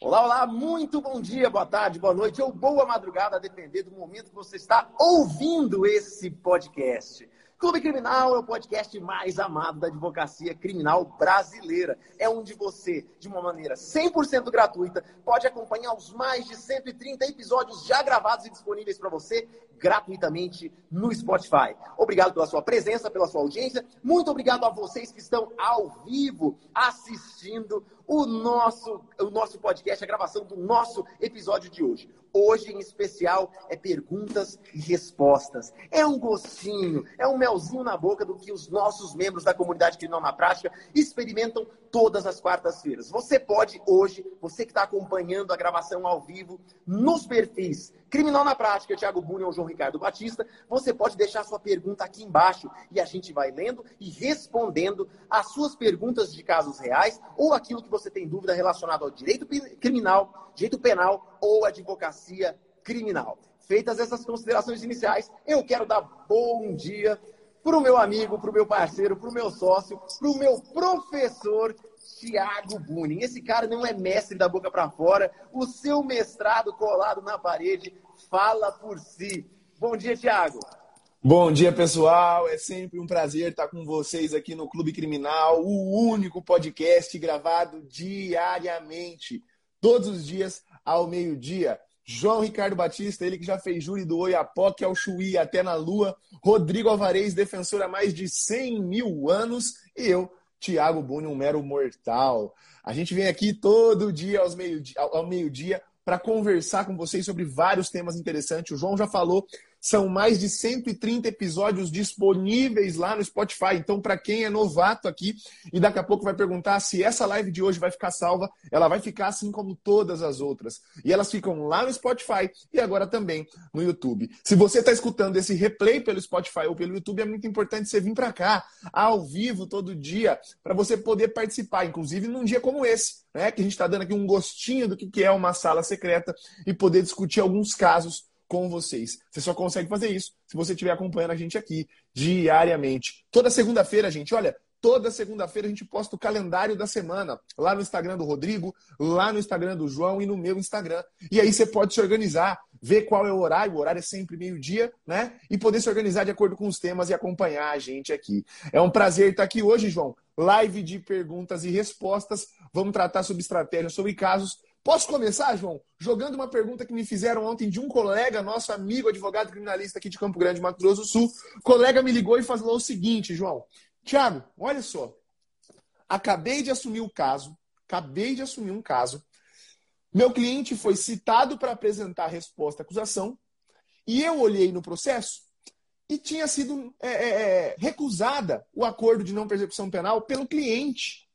Olá, olá, muito bom dia, boa tarde, boa noite ou boa madrugada, a depender do momento que você está ouvindo esse podcast. Clube Criminal é o podcast mais amado da advocacia criminal brasileira. É onde você, de uma maneira 100% gratuita, pode acompanhar os mais de 130 episódios já gravados e disponíveis para você gratuitamente no Spotify. Obrigado pela sua presença, pela sua audiência. Muito obrigado a vocês que estão ao vivo assistindo o nosso, o nosso podcast, a gravação do nosso episódio de hoje. Hoje, em especial, é perguntas e respostas. É um gostinho, é um melzinho na boca do que os nossos membros da comunidade Criminal na Prática experimentam todas as quartas-feiras. Você pode hoje, você que está acompanhando a gravação ao vivo, nos perfis Criminal na Prática, Thiago Bunha ou João Ricardo Batista, você pode deixar sua pergunta aqui embaixo e a gente vai lendo e respondendo as suas perguntas de casos reais ou aquilo que você tem dúvida relacionado ao direito criminal, direito penal ou advocacia criminal. Feitas essas considerações iniciais, eu quero dar bom dia para o meu amigo, para o meu parceiro, para o meu sócio, para o meu professor Tiago Bunin. Esse cara não é mestre da boca para fora. O seu mestrado colado na parede fala por si. Bom dia, Tiago. Bom dia, pessoal. É sempre um prazer estar com vocês aqui no Clube Criminal, o único podcast gravado diariamente, todos os dias ao meio-dia. João Ricardo Batista, ele que já fez júri do Oiapoque ao Chuí até na Lua. Rodrigo Alvarez, defensor há mais de 100 mil anos. E eu, Tiago Buni, um mero mortal. A gente vem aqui todo dia aos meio ao meio-dia para conversar com vocês sobre vários temas interessantes. O João já falou são mais de 130 episódios disponíveis lá no Spotify. Então, para quem é novato aqui e daqui a pouco vai perguntar se essa live de hoje vai ficar salva, ela vai ficar assim como todas as outras. E elas ficam lá no Spotify e agora também no YouTube. Se você está escutando esse replay pelo Spotify ou pelo YouTube, é muito importante você vir para cá, ao vivo, todo dia, para você poder participar, inclusive num dia como esse, né? Que a gente está dando aqui um gostinho do que é uma sala secreta e poder discutir alguns casos com vocês. Você só consegue fazer isso se você estiver acompanhando a gente aqui diariamente. Toda segunda-feira, gente, olha, toda segunda-feira a gente posta o calendário da semana lá no Instagram do Rodrigo, lá no Instagram do João e no meu Instagram. E aí você pode se organizar, ver qual é o horário, o horário é sempre meio-dia, né? E poder se organizar de acordo com os temas e acompanhar a gente aqui. É um prazer estar aqui hoje, João. Live de perguntas e respostas. Vamos tratar sobre estratégias, sobre casos Posso começar, João, jogando uma pergunta que me fizeram ontem de um colega, nosso amigo advogado criminalista aqui de Campo Grande, Mato Grosso do Sul. O colega me ligou e falou o seguinte, João. Tiago, olha só. Acabei de assumir o caso, acabei de assumir um caso. Meu cliente foi citado para apresentar a resposta à acusação e eu olhei no processo e tinha sido é, é, é recusada o acordo de não persecução penal pelo cliente.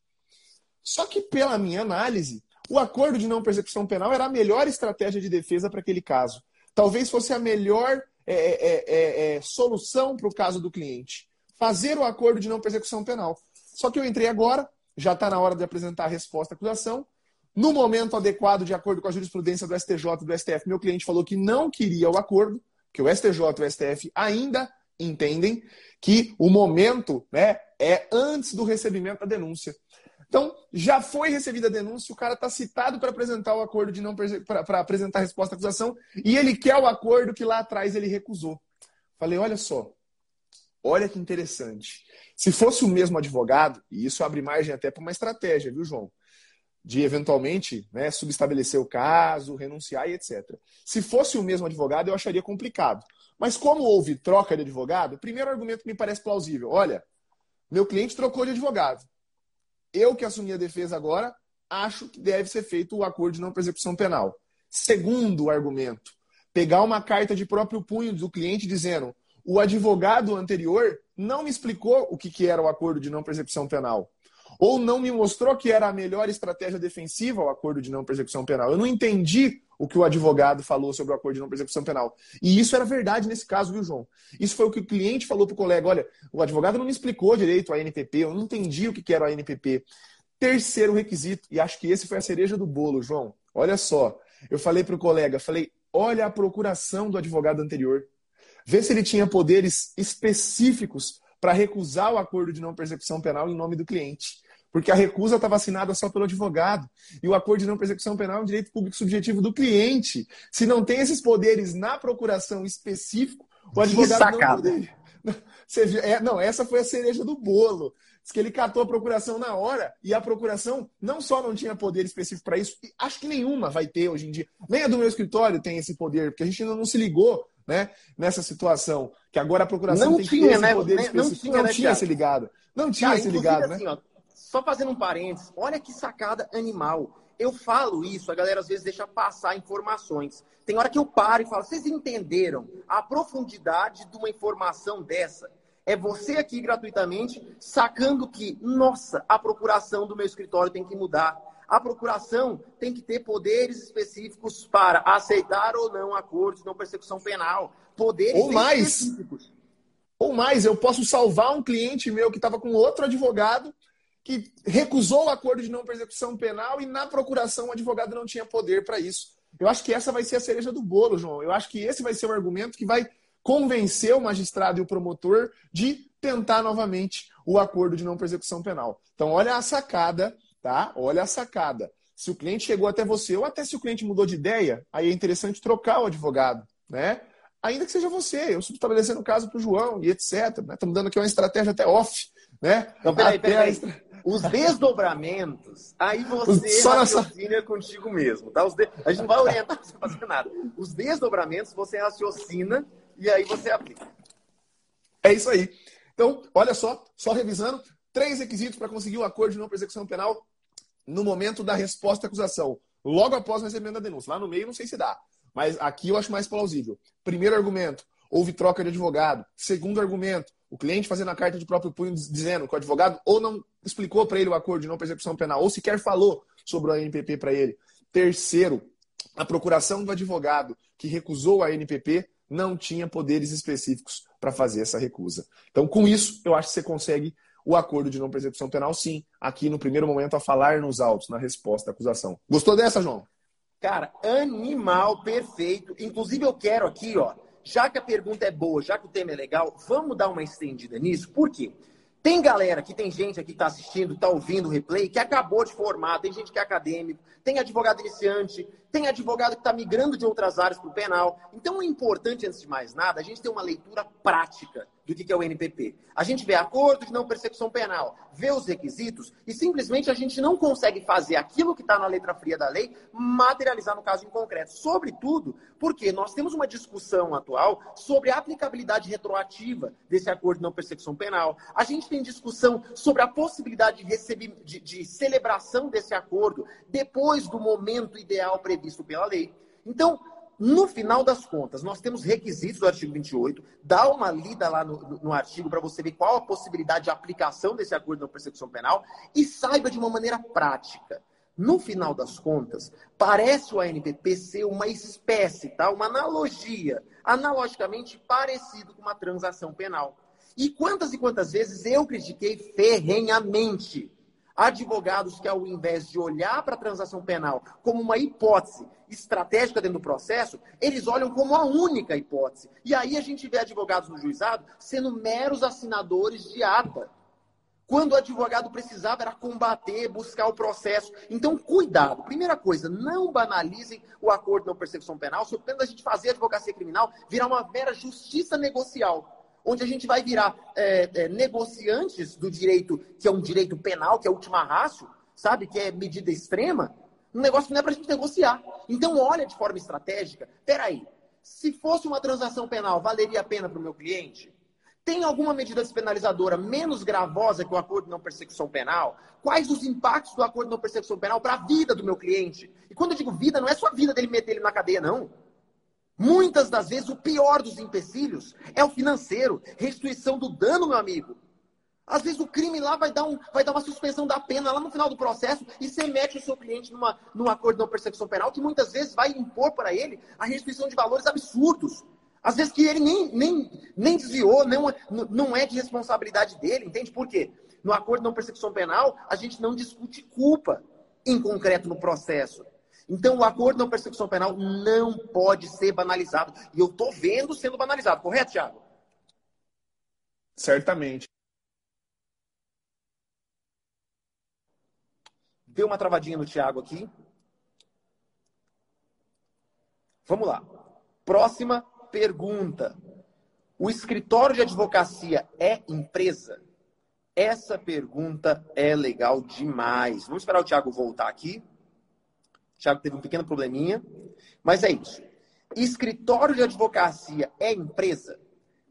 Só que, pela minha análise, o acordo de não persecução penal era a melhor estratégia de defesa para aquele caso. Talvez fosse a melhor é, é, é, é solução para o caso do cliente. Fazer o acordo de não persecução penal. Só que eu entrei agora, já está na hora de apresentar a resposta à acusação. No momento adequado, de acordo com a jurisprudência do STJ e do STF, meu cliente falou que não queria o acordo, que o STJ e o STF ainda entendem que o momento né, é antes do recebimento da denúncia. Então, já foi recebida a denúncia, o cara está citado para apresentar o acordo de não para apresentar a resposta à acusação, e ele quer o acordo que lá atrás ele recusou. Falei, olha só, olha que interessante. Se fosse o mesmo advogado, e isso abre margem até para uma estratégia, viu, João? De eventualmente né, subestabelecer o caso, renunciar e etc. Se fosse o mesmo advogado, eu acharia complicado. Mas como houve troca de advogado, o primeiro argumento que me parece plausível: olha, meu cliente trocou de advogado eu que assumi a defesa agora, acho que deve ser feito o acordo de não persecução penal. Segundo argumento, pegar uma carta de próprio punho do cliente dizendo o advogado anterior não me explicou o que, que era o acordo de não persecução penal. Ou não me mostrou que era a melhor estratégia defensiva o acordo de não persecução penal. Eu não entendi o que o advogado falou sobre o acordo de não persecução penal. E isso era verdade nesse caso, viu, João? Isso foi o que o cliente falou para o colega: olha, o advogado não me explicou direito a NPP, eu não entendi o que era a NPP. Terceiro requisito, e acho que esse foi a cereja do bolo, João. Olha só, eu falei para o colega, falei, olha a procuração do advogado anterior. Vê se ele tinha poderes específicos para recusar o acordo de não persecução penal em nome do cliente. Porque a recusa estava assinada só pelo advogado. E o acordo de não persecução penal é um direito público subjetivo do cliente. Se não tem esses poderes na procuração específico, o advogado não poderia. É, não, essa foi a cereja do bolo. Diz que ele catou a procuração na hora e a procuração não só não tinha poder específico para isso, acho que nenhuma vai ter hoje em dia. Nem a do meu escritório tem esse poder, porque a gente ainda não se ligou né, nessa situação. Que agora a procuração não tem tinha, que ter esse né? poder Não específico. tinha, não né, tinha se ligado. Não tinha Cara, se ligado, né? assim, ó, só fazendo um parênteses, olha que sacada animal. Eu falo isso, a galera às vezes deixa passar informações. Tem hora que eu paro e falo, vocês entenderam a profundidade de uma informação dessa? É você aqui gratuitamente sacando que, nossa, a procuração do meu escritório tem que mudar. A procuração tem que ter poderes específicos para aceitar ou não acordos não persecução penal. Poderes Ou mais. específicos. Ou mais, eu posso salvar um cliente meu que estava com outro advogado que recusou o acordo de não persecução penal e na procuração o advogado não tinha poder para isso. Eu acho que essa vai ser a cereja do bolo, João. Eu acho que esse vai ser o argumento que vai convencer o magistrado e o promotor de tentar novamente o acordo de não persecução penal. Então, olha a sacada, tá? Olha a sacada. Se o cliente chegou até você, ou até se o cliente mudou de ideia, aí é interessante trocar o advogado, né? Ainda que seja você, eu estou estabelecendo o caso para o João e etc. Né? Estamos dando aqui uma estratégia até off, né? Então, peraí, Até peraí. a Os desdobramentos, aí você Só nessa- raciocina contigo mesmo, tá? Os de- A gente não vai orientar você a fazer nada. Os desdobramentos você raciocina e aí você aplica. É isso aí. Então, olha só, só revisando, três requisitos para conseguir o acordo de não persecução penal no momento da resposta à acusação, logo após o recebimento da denúncia. Lá no meio não sei se dá, mas aqui eu acho mais plausível. Primeiro argumento, houve troca de advogado. Segundo argumento, o cliente fazendo a carta de próprio punho diz- dizendo que o advogado ou não explicou para ele o acordo de não persecução penal, ou sequer falou sobre o ANPP para ele. Terceiro, a procuração do advogado que recusou a ANPP não tinha poderes específicos para fazer essa recusa. Então, com isso, eu acho que você consegue o acordo de não persecução penal, sim, aqui no primeiro momento, a falar nos autos, na resposta à acusação. Gostou dessa, João? Cara, animal perfeito. Inclusive, eu quero aqui, ó, já que a pergunta é boa, já que o tema é legal, vamos dar uma estendida nisso. Por quê? Tem galera que tem gente aqui que está assistindo, está ouvindo o replay, que acabou de formar, tem gente que é acadêmico, tem advogado iniciante, tem advogado que está migrando de outras áreas para o penal. Então, é importante, antes de mais nada, a gente ter uma leitura prática do que é o NPP. A gente vê acordo de não persecução penal, vê os requisitos e simplesmente a gente não consegue fazer aquilo que está na letra fria da lei materializar no caso em concreto. Sobretudo porque nós temos uma discussão atual sobre a aplicabilidade retroativa desse acordo de não persecução penal. A gente tem discussão sobre a possibilidade de, receber, de, de celebração desse acordo depois do momento ideal previsto pela lei. Então, no final das contas, nós temos requisitos do artigo 28. Dá uma lida lá no, no- no artigo para você ver qual a possibilidade de aplicação desse acordo não persecução penal e saiba de uma maneira prática. No final das contas, parece o ANPP ser uma espécie, tá? uma analogia, analogicamente parecido com uma transação penal. E quantas e quantas vezes eu critiquei ferrenhamente advogados que, ao invés de olhar para a transação penal como uma hipótese estratégica dentro do processo, eles olham como a única hipótese. E aí a gente vê advogados no juizado sendo meros assinadores de ata. Quando o advogado precisava era combater, buscar o processo. Então, cuidado. Primeira coisa, não banalizem o acordo de não penal, sob pena da gente fazer a advocacia criminal virar uma mera justiça negocial onde a gente vai virar é, é, negociantes do direito, que é um direito penal, que é a última rácio, sabe? Que é medida extrema. Um negócio que não é para a gente negociar. Então, olha de forma estratégica. Peraí, se fosse uma transação penal, valeria a pena para o meu cliente? Tem alguma medida despenalizadora menos gravosa que o acordo de não persecução penal? Quais os impactos do acordo de não persecução penal para a vida do meu cliente? E quando eu digo vida, não é só a vida dele meter ele na cadeia, não. Muitas das vezes, o pior dos empecilhos é o financeiro, restituição do dano, meu amigo. Às vezes o crime lá vai dar, um, vai dar uma suspensão da pena lá no final do processo e você mete o seu cliente numa, num acordo de não persecução penal que muitas vezes vai impor para ele a restituição de valores absurdos. Às vezes que ele nem, nem, nem desviou, não, não é de responsabilidade dele, entende por quê? No acordo de não persecução penal, a gente não discute culpa em concreto no processo. Então, o acordo não persecução penal não pode ser banalizado. E eu estou vendo sendo banalizado, correto, Thiago? Certamente. Deu uma travadinha no Thiago aqui. Vamos lá. Próxima pergunta. O escritório de advocacia é empresa? Essa pergunta é legal demais. Vamos esperar o Thiago voltar aqui. Thiago teve um pequeno probleminha, mas é isso. Escritório de advocacia é empresa?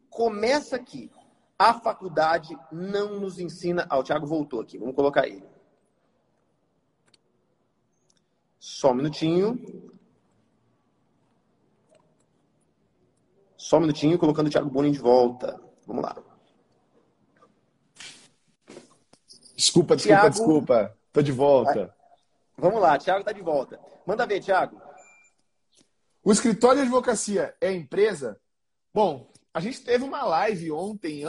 Começa aqui. A faculdade não nos ensina. Ah, o Thiago voltou aqui. Vamos colocar ele. Só um minutinho. Só um minutinho, colocando o Thiago Bonin de volta. Vamos lá. Desculpa, desculpa, Thiago... desculpa. Tô de volta. Vamos lá, Thiago tá de volta. Manda ver, Thiago. O escritório de advocacia é empresa? Bom, a gente teve uma live ontem,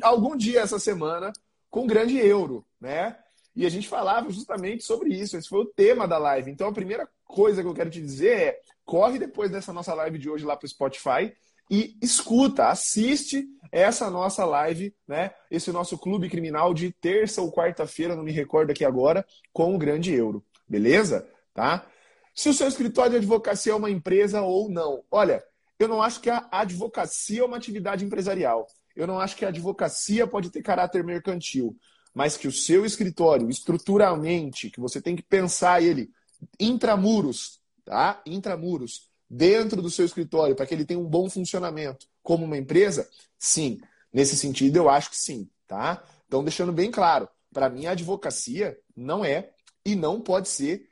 algum dia essa semana, com o grande euro, né? E a gente falava justamente sobre isso. Esse foi o tema da live. Então, a primeira coisa que eu quero te dizer é: corre depois dessa nossa live de hoje lá para o Spotify e escuta, assiste essa nossa live, né? Esse nosso clube criminal de terça ou quarta-feira, não me recordo aqui agora, com o Grande Euro. Beleza? Tá? Se o seu escritório de advocacia é uma empresa ou não. Olha, eu não acho que a advocacia é uma atividade empresarial. Eu não acho que a advocacia pode ter caráter mercantil mas que o seu escritório, estruturalmente, que você tem que pensar ele intramuros, tá? Intramuros, dentro do seu escritório, para que ele tenha um bom funcionamento como uma empresa, sim. Nesse sentido, eu acho que sim, tá? Então, deixando bem claro, para mim a advocacia não é e não pode ser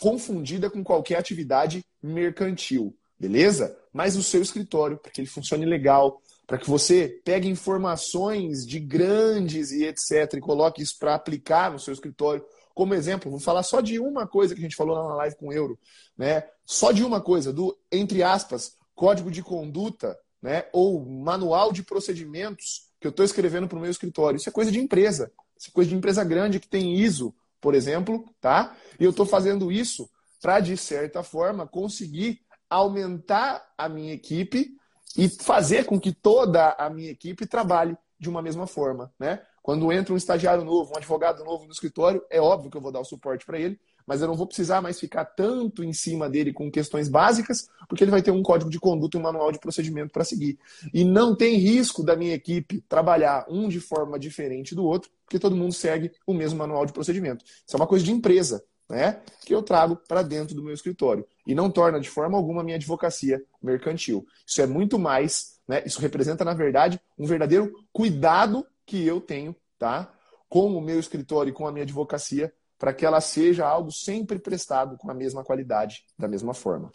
confundida com qualquer atividade mercantil, beleza? Mas o seu escritório, para que ele funcione legal, para que você pegue informações de grandes e etc. e coloque isso para aplicar no seu escritório. Como exemplo, vou falar só de uma coisa que a gente falou lá na live com o Euro, né? Só de uma coisa, do, entre aspas, código de conduta, né? Ou manual de procedimentos que eu estou escrevendo para o meu escritório. Isso é coisa de empresa. Isso é coisa de empresa grande que tem ISO, por exemplo, tá? E eu estou fazendo isso para, de certa forma, conseguir aumentar a minha equipe e fazer com que toda a minha equipe trabalhe de uma mesma forma, né? Quando entra um estagiário novo, um advogado novo no escritório, é óbvio que eu vou dar o suporte para ele, mas eu não vou precisar mais ficar tanto em cima dele com questões básicas, porque ele vai ter um código de conduta e um manual de procedimento para seguir. E não tem risco da minha equipe trabalhar um de forma diferente do outro, porque todo mundo segue o mesmo manual de procedimento. Isso é uma coisa de empresa né, que eu trago para dentro do meu escritório. E não torna de forma alguma a minha advocacia mercantil. Isso é muito mais, né, isso representa, na verdade, um verdadeiro cuidado que eu tenho tá, com o meu escritório e com a minha advocacia, para que ela seja algo sempre prestado com a mesma qualidade, da mesma forma.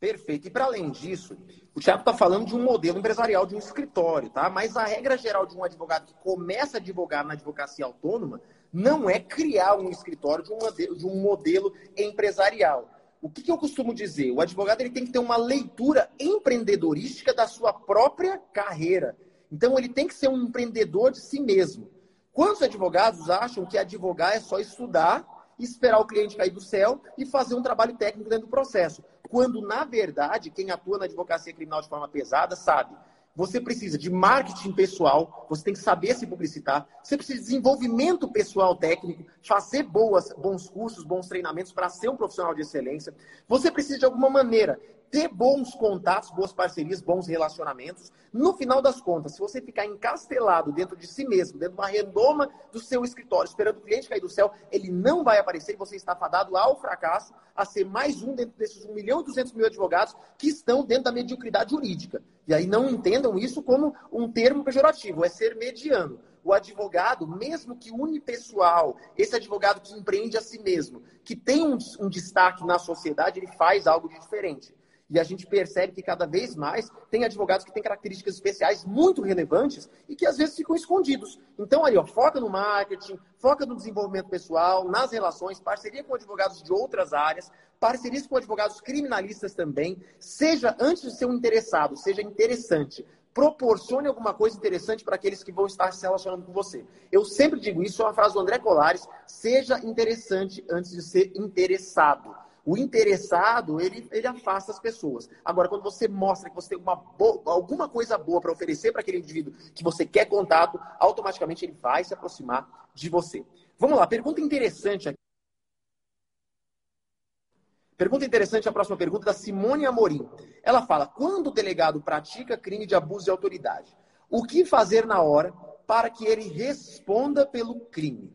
Perfeito. E para além disso, o Thiago está falando de um modelo empresarial de um escritório, tá? Mas a regra geral de um advogado que começa a advogar na advocacia autônoma não é criar um escritório de de um modelo empresarial. O que, que, eu costumo dizer? O advogado ele tem que ter uma leitura empreendedorística da sua própria carreira. Então, ele tem que ser um empreendedor de si mesmo. Quantos advogados acham que advogar é só estudar, esperar o cliente cair do céu e fazer um trabalho técnico dentro do processo? Quando, na verdade, quem atua na advocacia criminal de forma pesada sabe você precisa de marketing pessoal, você tem que saber se publicitar, você precisa de desenvolvimento pessoal técnico, fazer boas, bons cursos, bons treinamentos para ser um profissional de excelência. Você precisa, de alguma maneira, ter bons contatos, boas parcerias, bons relacionamentos. No final das contas, se você ficar encastelado dentro de si mesmo, dentro de uma redoma do seu escritório, esperando o cliente cair do céu, ele não vai aparecer e você está fadado ao fracasso, a ser mais um dentro desses 1 milhão e 200 mil advogados que estão dentro da mediocridade jurídica. E aí não entendam isso como um termo pejorativo, é ser mediano o advogado, mesmo que unipessoal, esse advogado que empreende a si mesmo, que tem um, um, destaque na sociedade, ele faz algo de diferente. E a gente percebe que cada vez mais tem advogados que têm características especiais muito relevantes e que às vezes ficam escondidos. Então, aí, ó, foca no marketing, foca no desenvolvimento pessoal, nas relações, parceria com advogados de outras áreas, parcerias com advogados criminalistas também. Seja, antes de ser um interessado, seja interessante proporcione alguma coisa interessante para aqueles que vão estar se relacionando com você. Eu sempre digo isso, é uma frase do André Colares: seja interessante antes de ser interessado. O interessado, ele, ele afasta as pessoas. Agora, quando você mostra que você tem uma boa, alguma coisa boa para oferecer para aquele indivíduo que você quer contato, automaticamente ele vai se aproximar de você. Vamos lá, pergunta interessante aqui. Pergunta interessante, a próxima pergunta da Simone Amorim. Ela fala: quando o delegado pratica crime de abuso de autoridade, o que fazer na hora para que ele responda pelo crime?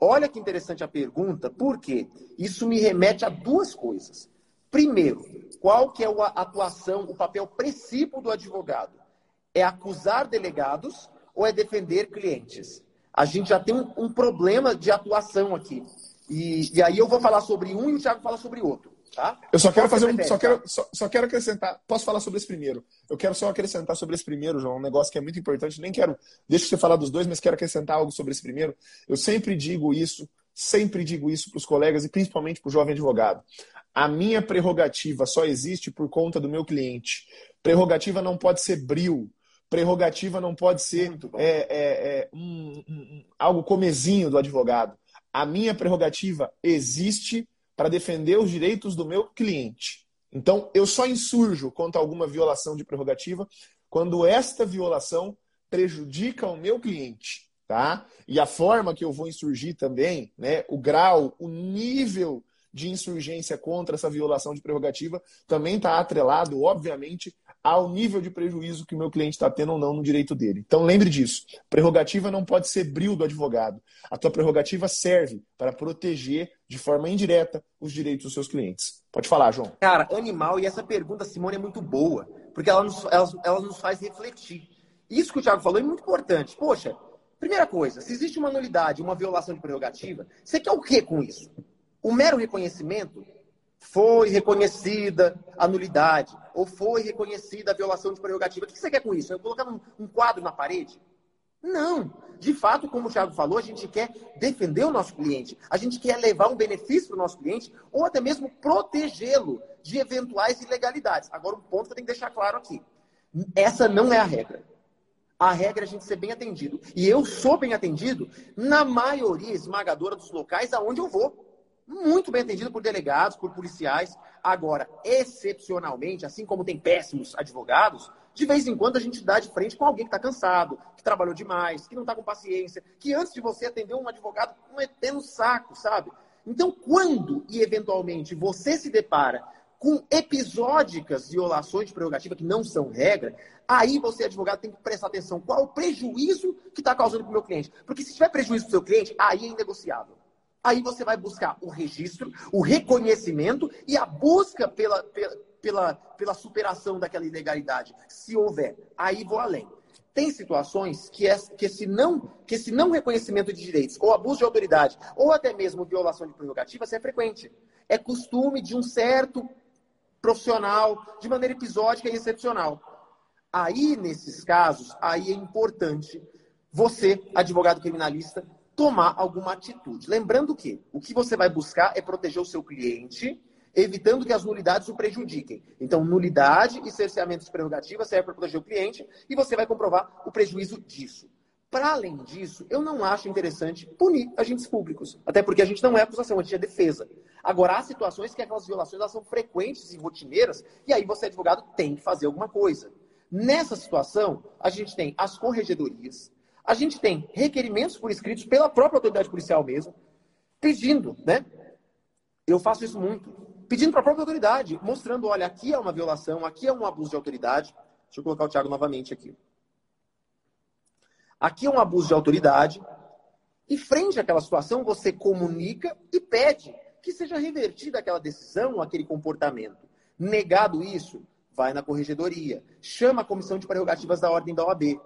Olha que interessante a pergunta, porque isso me remete a duas coisas. Primeiro, qual que é a atuação, o papel princípio do advogado? É acusar delegados ou é defender clientes? A gente já tem um, um problema de atuação aqui. E, e, aí eu vou falar sobre um e o Thiago fala sobre outro. Tá? Eu só quero fazer um. Só quero, só, só, quero acrescentar. Posso falar sobre esse primeiro? Eu quero só acrescentar sobre esse primeiro, João, um negócio que é muito importante. Nem quero. Deixa você falar dos dois, mas quero acrescentar algo sobre esse primeiro. Eu sempre digo isso, sempre digo isso para os colegas e principalmente para o jovem advogado. A minha prerrogativa só existe por conta do meu cliente. Prerrogativa não pode ser bril. Prerrogativa não pode ser é, é, é, um, um, algo comezinho do advogado. A minha prerrogativa existe para defender os direitos do meu cliente. Então, eu só insurjo contra alguma violação de prerrogativa quando esta violação prejudica o meu cliente, tá? E a forma que eu vou insurgir também, né, o grau, o nível de insurgência contra essa violação de prerrogativa também está atrelado, obviamente, ao nível de prejuízo que o meu cliente está tendo ou não no direito dele. Então lembre disso. Prerrogativa não pode ser bril do advogado. A tua prerrogativa serve para proteger de forma indireta os direitos dos seus clientes. Pode falar, João. Cara, animal, e essa pergunta, Simone, é muito boa, porque ela nos, ela, ela nos faz refletir. Isso que o Thiago falou é muito importante. Poxa, primeira coisa, se existe uma nulidade, uma violação de prerrogativa, você quer o que com isso? O mero reconhecimento foi reconhecida a nulidade ou foi reconhecida a violação de prerrogativa. O que você quer com isso? Eu colocar um, um quadro na parede? Não. De fato, como o Thiago falou, a gente quer defender o nosso cliente, a gente quer levar um benefício para o nosso cliente ou até mesmo protegê-lo de eventuais ilegalidades. Agora, um ponto que eu tenho que deixar claro aqui: essa não é a regra. A regra é a gente ser bem atendido. E eu sou bem atendido na maioria esmagadora dos locais aonde eu vou muito bem atendido por delegados, por policiais. Agora, excepcionalmente, assim como tem péssimos advogados, de vez em quando a gente dá de frente com alguém que está cansado, que trabalhou demais, que não está com paciência, que antes de você atender um advogado, não é no saco, sabe? Então, quando e eventualmente você se depara com episódicas violações de prerrogativa que não são regra, aí você, advogado, tem que prestar atenção qual o prejuízo que está causando para o meu cliente. Porque se tiver prejuízo para o seu cliente, aí é inegociável. Aí você vai buscar o registro, o reconhecimento e a busca pela, pela, pela, pela superação daquela ilegalidade, se houver. Aí vou além. Tem situações que, é, que, esse não, que esse não reconhecimento de direitos, ou abuso de autoridade, ou até mesmo violação de prerrogativas é frequente. É costume de um certo profissional, de maneira episódica e excepcional. Aí, nesses casos, aí é importante você, advogado criminalista, tomar alguma atitude. Lembrando que o que você vai buscar é proteger o seu cliente, evitando que as nulidades o prejudiquem. Então, nulidade e cerceamento de prerrogativas serve para proteger o cliente e você vai comprovar o prejuízo disso. Para além disso, eu não acho interessante punir agentes públicos, até porque a gente não é acusação, a gente é defesa. Agora, há situações que aquelas violações elas são frequentes e rotineiras, e aí você, advogado, tem que fazer alguma coisa. Nessa situação, a gente tem as corregedorias, a gente tem requerimentos por escritos pela própria autoridade policial mesmo, pedindo, né? Eu faço isso muito. Pedindo para a própria autoridade, mostrando, olha, aqui é uma violação, aqui é um abuso de autoridade. Deixa eu colocar o Thiago novamente aqui. Aqui é um abuso de autoridade. E frente àquela situação, você comunica e pede que seja revertida aquela decisão, aquele comportamento. Negado isso, vai na corregedoria, chama a comissão de prerrogativas da ordem da OAB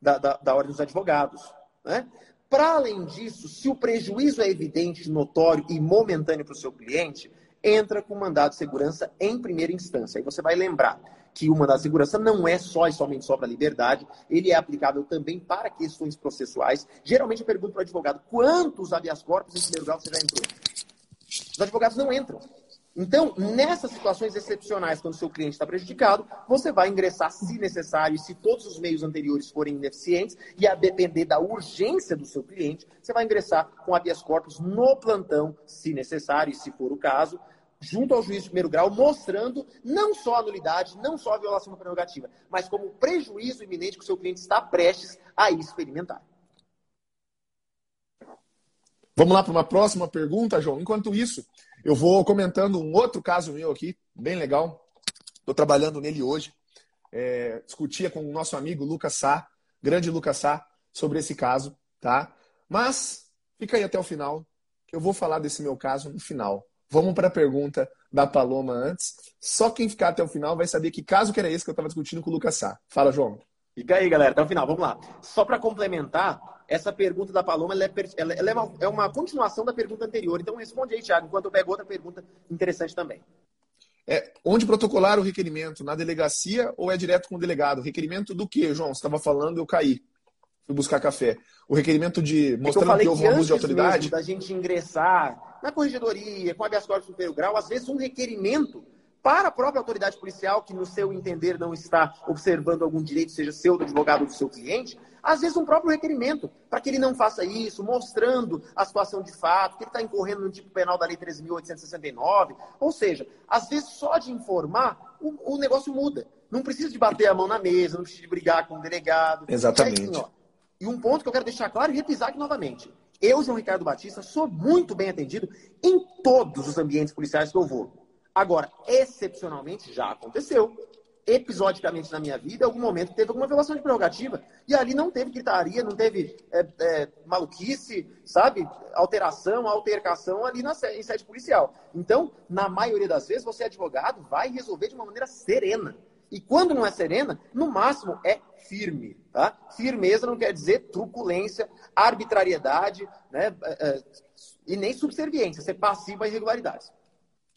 da, da, da Ordem dos Advogados. Né? Para além disso, se o prejuízo é evidente, notório e momentâneo para o seu cliente, entra com mandado de segurança em primeira instância. Aí você vai lembrar que o mandado de segurança não é só e somente só para liberdade, ele é aplicável também para questões processuais. Geralmente eu pergunto para o advogado quantos habeas corpus em primeiro grau você já entrou. Os advogados não entram. Então, nessas situações excepcionais, quando o seu cliente está prejudicado, você vai ingressar, se necessário, e se todos os meios anteriores forem ineficientes, e a depender da urgência do seu cliente, você vai ingressar com habeas corpus no plantão, se necessário, e se for o caso, junto ao juiz de primeiro grau, mostrando não só a nulidade, não só a violação da prerrogativa, mas como o prejuízo iminente que o seu cliente está prestes a experimentar. Vamos lá para uma próxima pergunta, João. Enquanto isso, eu vou comentando um outro caso meu aqui, bem legal. Estou trabalhando nele hoje. É, discutia com o nosso amigo Lucas Sá, grande Lucas Sá, sobre esse caso, tá? Mas fica aí até o final, que eu vou falar desse meu caso no final. Vamos para a pergunta da Paloma antes. Só quem ficar até o final vai saber que caso que era esse que eu estava discutindo com o Lucas Sá. Fala, João. Fica aí, galera, até o final. Vamos lá. Só para complementar, essa pergunta da Paloma ela é, ela é, uma, é, uma, continuação da pergunta anterior. Então responde aí, Thiago, enquanto eu pego outra pergunta interessante também. É, onde protocolar o requerimento? Na delegacia ou é direto com o delegado? Requerimento do que, João? Você estava falando, eu caí. Fui buscar café. O requerimento de mostrando é que, que houve um abuso de autoridade. da gente ingressar na corregedoria, com habeas corpus superior grau, às vezes um requerimento para a própria autoridade policial, que no seu entender não está observando algum direito, seja seu, do advogado ou do seu cliente, às vezes um próprio requerimento, para que ele não faça isso, mostrando a situação de fato, que ele está incorrendo no tipo penal da Lei 13.869. Ou seja, às vezes só de informar, o, o, negócio muda. Não precisa de bater a mão na mesa, não precisa de brigar com o delegado. Exatamente. E, aí, assim, e um ponto que eu quero deixar claro e repisar aqui novamente. Eu, João Ricardo Batista, sou muito bem atendido em todos os ambientes policiais que eu vou. Agora, excepcionalmente, já aconteceu, episodicamente na minha vida, em algum momento teve alguma violação de prerrogativa. E ali não teve gritaria, não teve é, é, maluquice, sabe? Alteração, altercação ali na, em sede policial. Então, na maioria das vezes, você, advogado, vai resolver de uma maneira serena. E quando não é serena, no máximo é firme. Tá? Firmeza não quer dizer truculência, arbitrariedade né? É, é e nem subserviência, ser passivo a irregularidades.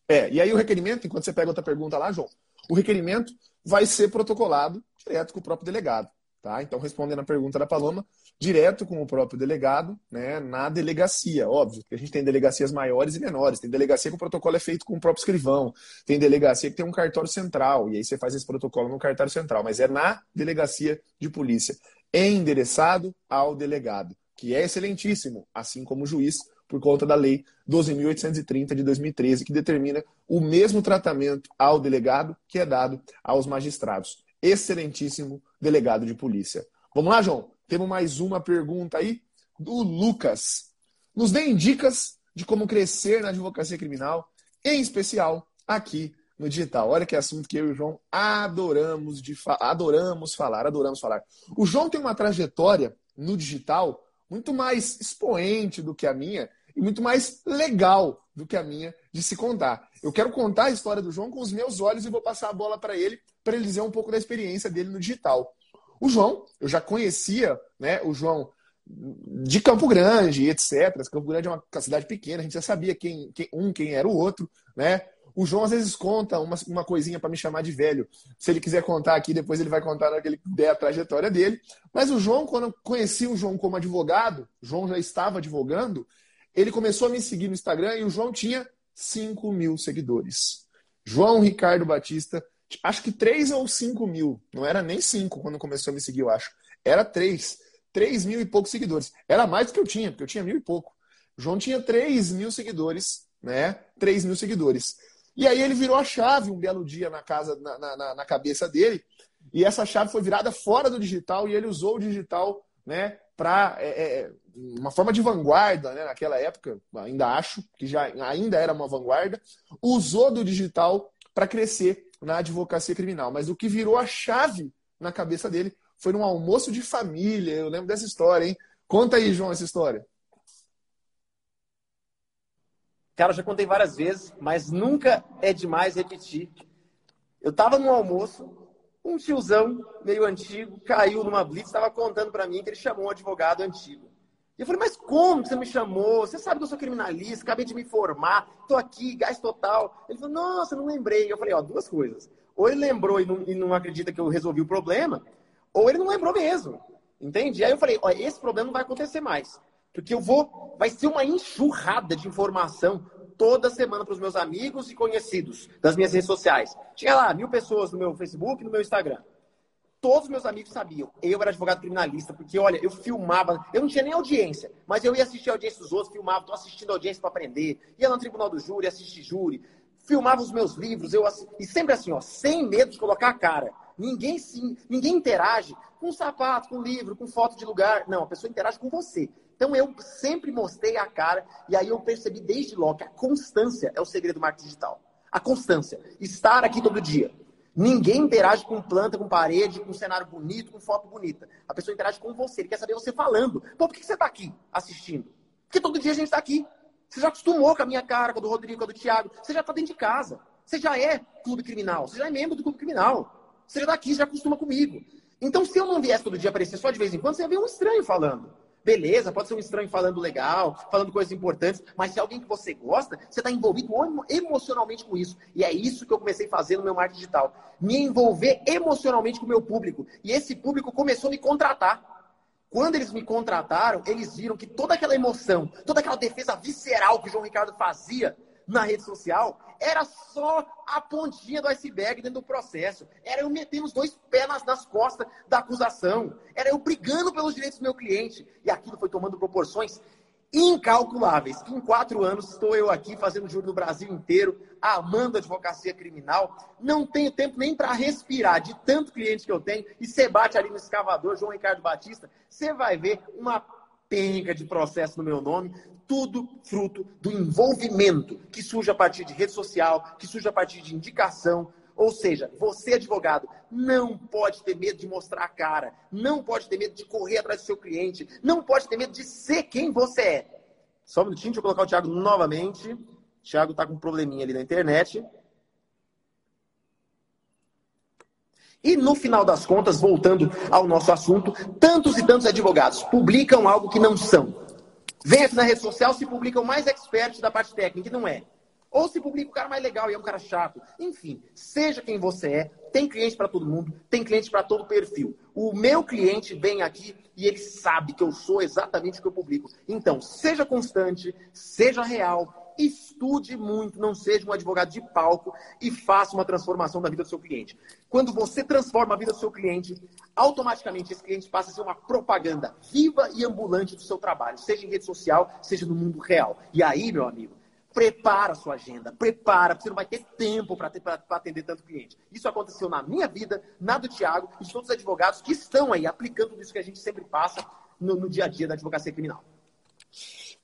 É, e aí o requerimento, enquanto você pega outra pergunta lá, João, o requerimento vai ser protocolado direto com o próprio delegado. Tá? Então, respondendo a pergunta da Paloma, direto com o próprio delegado, né, na delegacia. Óbvio que a gente tem delegacias maiores e menores. Tem delegacia que o protocolo é feito com o próprio escrivão. Tem delegacia que tem um cartório central. E aí você faz esse protocolo no cartório central. Mas é na delegacia de polícia, endereçado ao delegado, que é excelentíssimo, assim como o juiz por conta da Lei 12.830 de 2013, que determina o mesmo tratamento ao delegado que é dado aos magistrados. Excelentíssimo delegado de polícia. Vamos lá, João? Temos mais uma pergunta aí do Lucas. Nos deem dicas de como crescer na advocacia criminal, em especial aqui no digital. Olha que assunto que eu e o João adoramos, de fa adoramos falar, adoramos falar. O João tem uma trajetória no digital muito mais expoente do que a minha e muito mais legal do que a minha de se contar. Eu quero contar a história do João com os meus olhos e vou passar a bola para ele, para ele dizer um pouco da experiência dele no digital. O João, eu já conhecia né, o João de Campo Grande, etc. Campo Grande é uma cidade pequena, a gente já sabia quem, quem um quem era o outro, né? O João às vezes conta uma, uma coisinha para me chamar de velho. Se ele quiser contar aqui, depois ele vai contar na ele der a trajetória dele. Mas o João, quando eu conheci o João como advogado, João já estava advogando, ele começou a me seguir no Instagram e o João tinha 5 mil seguidores. João Ricardo Batista, acho que 3 ou 5 mil. Não era nem 5 quando começou a me seguir, eu acho. Era 3. 3 mil e poucos seguidores. Era mais do que eu tinha, porque eu tinha mil e pouco. João tinha 3 mil seguidores, né? 3 mil seguidores. E aí ele virou a chave um belo dia na casa, na, na, na cabeça dele. E essa chave foi virada fora do digital e ele usou o digital, né? Para é, é, uma forma de vanguarda, né, naquela época, ainda acho que já ainda era uma vanguarda, usou do digital para crescer na advocacia criminal. Mas o que virou a chave na cabeça dele foi num almoço de família. Eu lembro dessa história, hein? Conta aí, João, essa história. Cara, já contei várias vezes, mas nunca é demais repetir. Eu estava no almoço, um tiozão meio antigo caiu numa blitz, estava contando para mim que ele chamou um advogado antigo. E eu falei, mas como você me chamou? Você sabe que eu sou criminalista, acabei de me formar, tô aqui, gás total. Ele falou, nossa, não lembrei. Eu falei, ó, duas coisas. Ou ele lembrou e não, e não acredita que eu resolvi o problema, ou ele não lembrou mesmo. Entende? Aí eu falei, ó, esse problema não vai acontecer mais. Porque eu vou. Vai ser uma enxurrada de informação toda semana para os meus amigos e conhecidos das minhas redes sociais. Tinha lá mil pessoas no meu Facebook e no meu Instagram todos os meus amigos sabiam. Eu era advogado criminalista, porque, olha, eu filmava, eu não tinha nem audiência, mas eu ia assistir a audiência dos outros, filmava, tô assistindo a audiência para aprender, ia no tribunal do júri, assistir júri, filmava os meus livros, eu e sempre assim, ó, sem medo de colocar a cara. Ninguém sim, ninguém interage com sapato, com livro, com foto de lugar. Não, a pessoa interage com você. Então eu sempre mostrei a cara e aí eu percebi desde logo que a constância é o segredo do marketing digital. A constância. Estar aqui todo dia. Ninguém interage com planta, com parede, com cenário bonito, com foto bonita. A pessoa interage com você. Ele quer saber você falando. Pô, por que você está aqui assistindo? Porque todo dia a gente está aqui. Você já acostumou com a minha cara, com a do Rodrigo, com a do Thiago. Você já está dentro de casa. Você já é clube criminal. Você já é membro do clube criminal. Você já está aqui, já acostuma comigo. Então, se eu não viesse todo dia aparecer só de vez em quando, você ia ver um estranho falando. Beleza, pode ser um estranho falando legal, falando coisas importantes, mas se é alguém que você gosta, você está envolvido emocionalmente com isso. E é isso que eu comecei a fazer no meu marketing digital. Me envolver emocionalmente com o meu público. E esse público começou a me contratar. Quando eles me contrataram, eles viram que toda aquela emoção, toda aquela defesa visceral que o João Ricardo fazia na rede social, era só a pontinha do iceberg dentro do processo. Era eu metendo os dois pés nas, costas da acusação. Era eu brigando pelos direitos do meu cliente. E aquilo foi tomando proporções incalculáveis. Em quatro anos estou eu aqui fazendo júri no Brasil inteiro, amando a advocacia criminal. Não tenho tempo nem para respirar de tanto cliente que eu tenho. E você bate ali no escavador, João Ricardo Batista, você vai ver uma penca de processo no meu nome, tudo fruto do envolvimento que surge a partir de rede social, que surge a partir de indicação. Ou seja, você, advogado, não pode ter medo de mostrar a cara, não pode ter medo de correr atrás do seu cliente, não pode ter medo de ser quem você é. Só um minutinho, deixa eu colocar o Thiago novamente. O Thiago está com um probleminha ali na internet. E no final das contas, voltando ao nosso assunto, tantos e tantos advogados publicam algo que não são. Vem aqui na rede social, se publica o mais expert da parte técnica, que não é. Ou se publica o cara mais legal e é um cara chato. Enfim, seja quem você é, tem cliente para todo mundo, tem cliente para todo perfil. O meu cliente vem aqui e ele sabe que eu sou exatamente o que eu publico. Então, seja constante, seja real, estude muito, não seja um advogado de palco e faça uma transformação da vida do seu cliente. Quando você transforma a vida do seu cliente, automaticamente esse cliente passa a ser uma propaganda viva e ambulante do seu trabalho, seja em rede social, seja no mundo real. E aí, meu amigo, prepara a sua agenda, prepara, porque você não vai ter tempo para atender tanto cliente. Isso aconteceu na minha vida, na do Tiago e de todos os advogados que estão aí aplicando isso que a gente sempre passa no, no dia a dia da advocacia criminal.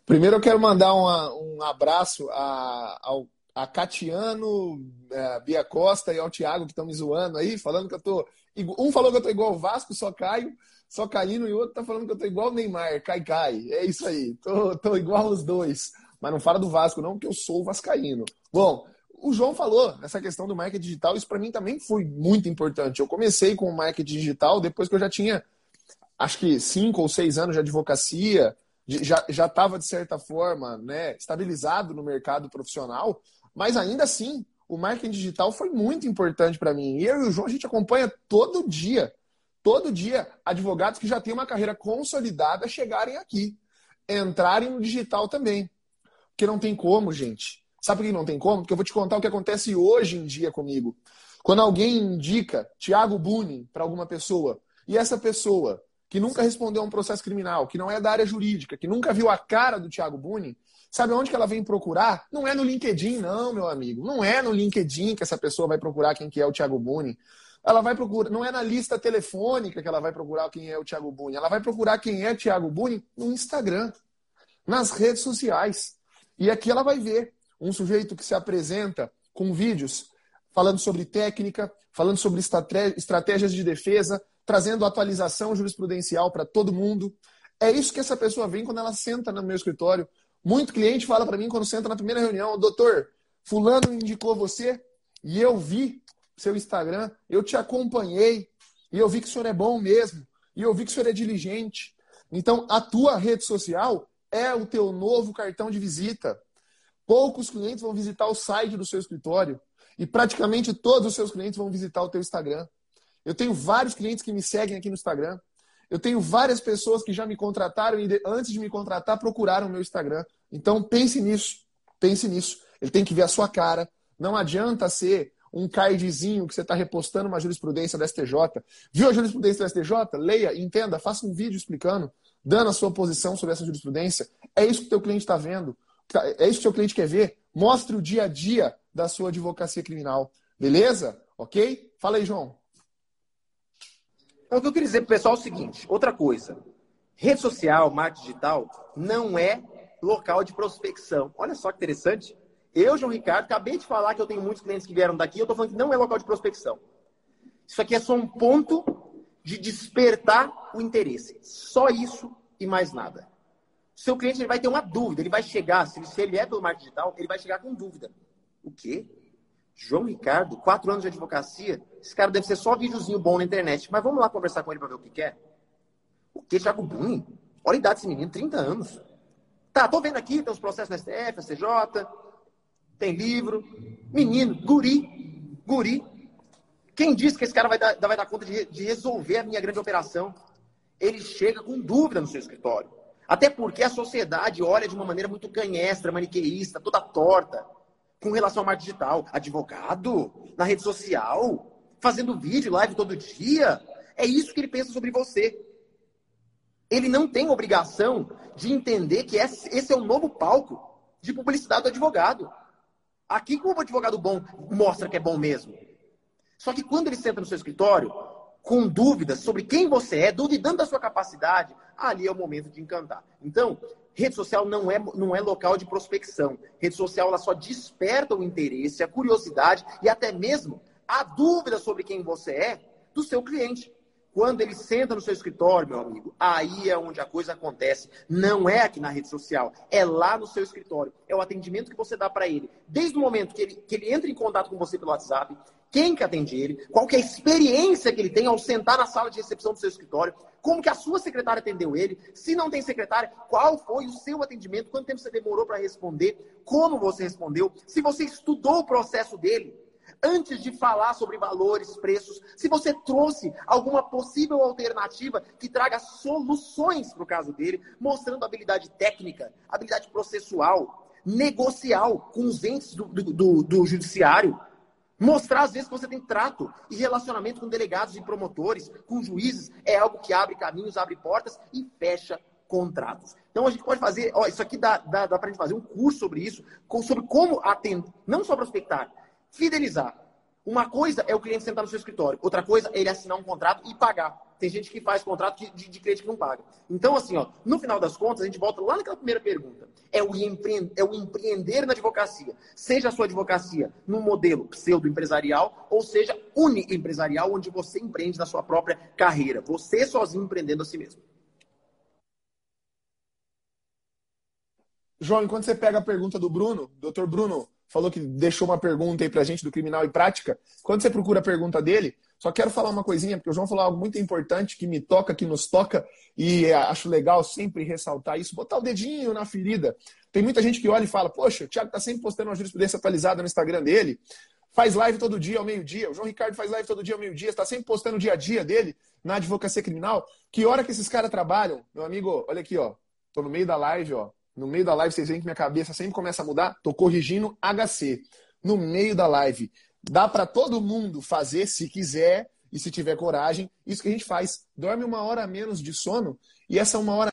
Primeiro eu quero mandar uma, um abraço a, ao a Catiano, a é, Bia Costa e ao Thiago que estão me zoando aí, falando que eu tô. Um falou que eu tô igual o Vasco, só caio, só caindo, e o outro tá falando que eu tô igual o Neymar, cai, cai. É isso aí, tô, tô igual os dois. Mas não fala do Vasco, não, porque eu sou Vascaíno. Bom, o João falou nessa questão do marketing digital, isso para mim também foi muito importante. Eu comecei com o marketing digital depois que eu já tinha, acho que cinco ou seis anos de advocacia, já estava, de certa forma, né, estabilizado no mercado profissional, mas ainda assim, o marketing digital foi muito importante para mim. E eu e o João, a gente acompanha todo dia, todo dia, advogados que já têm uma carreira consolidada chegarem aqui, entrarem no digital também. Porque não tem como, gente. Sabe por que não tem como? Porque eu vou te contar o que acontece hoje em dia comigo. Quando alguém indica Tiago Buni para alguma pessoa, e essa pessoa que nunca respondeu a um processo criminal, que não é da área jurídica, que nunca viu a cara do Thiago Buni, sabe onde que ela vem procurar? Não é no LinkedIn, não, meu amigo. Não é no LinkedIn que essa pessoa vai procurar quem que é o Thiago Buni. Ela vai procurar, não é na lista telefônica que ela vai procurar quem é o Thiago Buni. Ela vai procurar quem é Thiago Buni no Instagram, nas redes sociais. E aqui ela vai ver um sujeito que se apresenta com vídeos falando sobre técnica, falando sobre estratégias de defesa, trazendo atualização jurisprudencial para todo mundo. É isso que essa pessoa vem quando ela senta no meu escritório. Muito cliente fala para mim quando senta na primeira reunião, doutor, fulano indicou você e eu vi seu Instagram, eu te acompanhei e eu vi que o senhor é bom mesmo e eu vi que o senhor é diligente. Então, a tua rede social é o teu novo cartão de visita. Poucos clientes vão visitar o site do seu escritório e praticamente todos os seus clientes vão visitar o teu Instagram. Eu tenho vários clientes que me seguem aqui no Instagram. Eu tenho várias pessoas que já me contrataram e antes de me contratar procuraram o meu Instagram. Então pense nisso. Pense nisso. Ele tem que ver a sua cara. Não adianta ser um cardzinho que você está repostando uma jurisprudência da STJ. Viu a jurisprudência da STJ? Leia, entenda, faça um vídeo explicando, dando a sua posição sobre essa jurisprudência. É isso que o teu cliente está vendo. É isso que o seu cliente quer ver. Mostre o dia a dia da sua advocacia criminal. Beleza? Ok? Fala aí, João. Então, o que eu queria dizer para o pessoal é o seguinte: outra coisa. Rede social, marketing digital, não é local de prospecção. Olha só que interessante. Eu, João Ricardo, acabei de falar que eu tenho muitos clientes que vieram daqui, eu estou falando que não é local de prospecção. Isso aqui é só um ponto de despertar o interesse. Só isso e mais nada. Seu cliente ele vai ter uma dúvida, ele vai chegar, se ele é pelo marketing digital, ele vai chegar com dúvida. O quê? João Ricardo, quatro anos de advocacia, esse cara deve ser só videozinho bom na internet. Mas vamos lá conversar com ele para ver o que quer? O que, Thiago Bruni? Olha a idade desse menino, 30 anos. Tá, tô vendo aqui, tem os processos na STF, CJ, tem livro. Menino, guri, guri. Quem disse que esse cara vai dar, vai dar conta de, de resolver a minha grande operação? Ele chega com dúvida no seu escritório. Até porque a sociedade olha de uma maneira muito canhestra, maniqueísta, toda torta, com relação ao marketing digital. Advogado, na rede social, fazendo vídeo, live todo dia. É isso que ele pensa sobre você. Ele não tem obrigação de entender que esse é o novo palco de publicidade do advogado. Aqui, como o advogado bom mostra que é bom mesmo. Só que quando ele senta no seu escritório, com dúvidas sobre quem você é, duvidando da sua capacidade, ali é o momento de encantar. Então, rede social não é, não é local de prospecção. Rede social ela só desperta o interesse, a curiosidade e até mesmo a dúvida sobre quem você é do seu cliente. Quando ele senta no seu escritório, meu amigo, aí é onde a coisa acontece. Não é aqui na rede social, é lá no seu escritório. É o atendimento que você dá para ele. Desde o momento que ele, que ele entra em contato com você pelo WhatsApp, quem que atende ele, qual que é a experiência que ele tem ao sentar na sala de recepção do seu escritório, como que a sua secretária atendeu ele, se não tem secretária, qual foi o seu atendimento, quanto tempo você demorou para responder, como você respondeu, se você estudou o processo dele antes de falar sobre valores, preços, se você trouxe alguma possível alternativa que traga soluções para o caso dele, mostrando habilidade técnica, habilidade processual, negocial com os entes do, do, do, do judiciário. Mostrar, às vezes, que você tem trato e relacionamento com delegados e promotores, com juízes, é algo que abre caminhos, abre portas e fecha contratos. Então, a gente pode fazer, ó, isso aqui dá, dá, dá para a gente fazer um curso sobre isso, sobre como atender, não só prospectar, fidelizar. Uma coisa é o cliente sentar no seu escritório, outra coisa é ele assinar um contrato e pagar. Tem gente que faz contrato de, de, de cliente que não paga. Então, assim, ó, no final das contas, a gente volta lá naquela primeira pergunta. É o, empre... é o empreender na advocacia. Seja a sua advocacia no modelo pseudo-empresarial, ou seja, uni-empresarial, onde você empreende na sua própria carreira. Você sozinho empreendendo a si mesmo. João, enquanto você pega a pergunta do Bruno, doutor Bruno, falou que deixou uma pergunta aí pra gente do Criminal e Prática. Quando você procura a pergunta dele, só quero falar uma coisinha, porque o João falou algo muito importante que me toca, que nos toca, e acho legal sempre ressaltar isso, botar o dedinho na ferida. Tem muita gente que olha e fala, poxa, o Thiago tá sempre postando uma jurisprudência atualizada no Instagram dele, faz live todo dia ao meio-dia, o João Ricardo faz live todo dia ao meio-dia, está sempre postando o dia a dia dele na advocacia criminal. Que hora que esses caras trabalham? Meu amigo, olha aqui, ó, tô no meio da live, ó, no meio da live, vocês veem que minha cabeça sempre começa a mudar. Tô corrigindo HC. No meio da live. Dá para todo mundo fazer se quiser e se tiver coragem. Isso que a gente faz. Dorme uma hora menos de sono e essa uma hora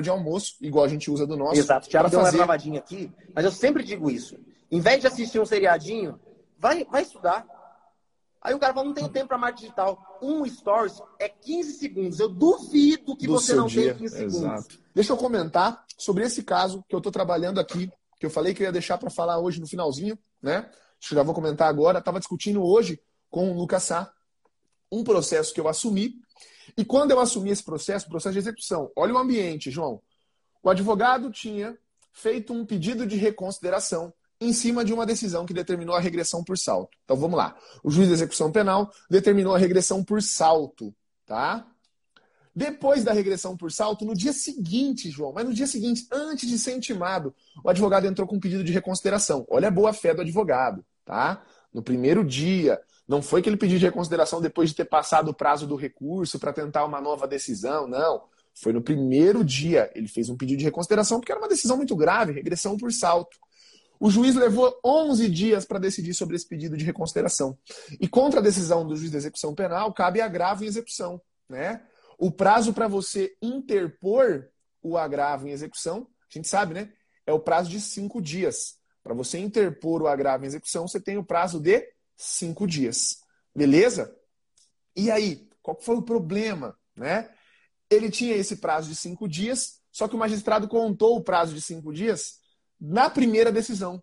de almoço, igual a gente usa do nosso. Exato. Tiago deu fazer... uma travadinha aqui, mas eu sempre digo isso. Em vez de assistir um seriadinho, vai, vai estudar. Aí o cara fala, não tenho tempo para marketing digital. Um stories é 15 segundos. Eu duvido que Do você não dia. tenha 15 segundos. Exato. Deixa eu comentar sobre esse caso que eu estou trabalhando aqui, que eu falei que eu ia deixar para falar hoje no finalzinho, né? Acho que já vou comentar agora. Estava discutindo hoje com o Lucas Sá um processo que eu assumi. E quando eu assumi esse processo, processo de execução, olha o ambiente, João. O advogado tinha feito um pedido de reconsideração em cima de uma decisão que determinou a regressão por salto. Então vamos lá. O juiz de execução penal determinou a regressão por salto, tá? Depois da regressão por salto, no dia seguinte, João, mas no dia seguinte, antes de ser intimado, o advogado entrou com um pedido de reconsideração. Olha a boa fé do advogado, tá? No primeiro dia, não foi que ele pediu de reconsideração depois de ter passado o prazo do recurso para tentar uma nova decisão, não. Foi no primeiro dia. Ele fez um pedido de reconsideração porque era uma decisão muito grave, regressão por salto. O juiz levou 11 dias para decidir sobre esse pedido de reconsideração. E contra a decisão do juiz de execução penal, cabe agravo em execução. Né? O prazo para você interpor o agravo em execução, a gente sabe, né? É o prazo de cinco dias. Para você interpor o agravo em execução, você tem o prazo de cinco dias. Beleza? E aí, Qual foi o problema? Né? Ele tinha esse prazo de cinco dias, só que o magistrado contou o prazo de cinco dias na primeira decisão,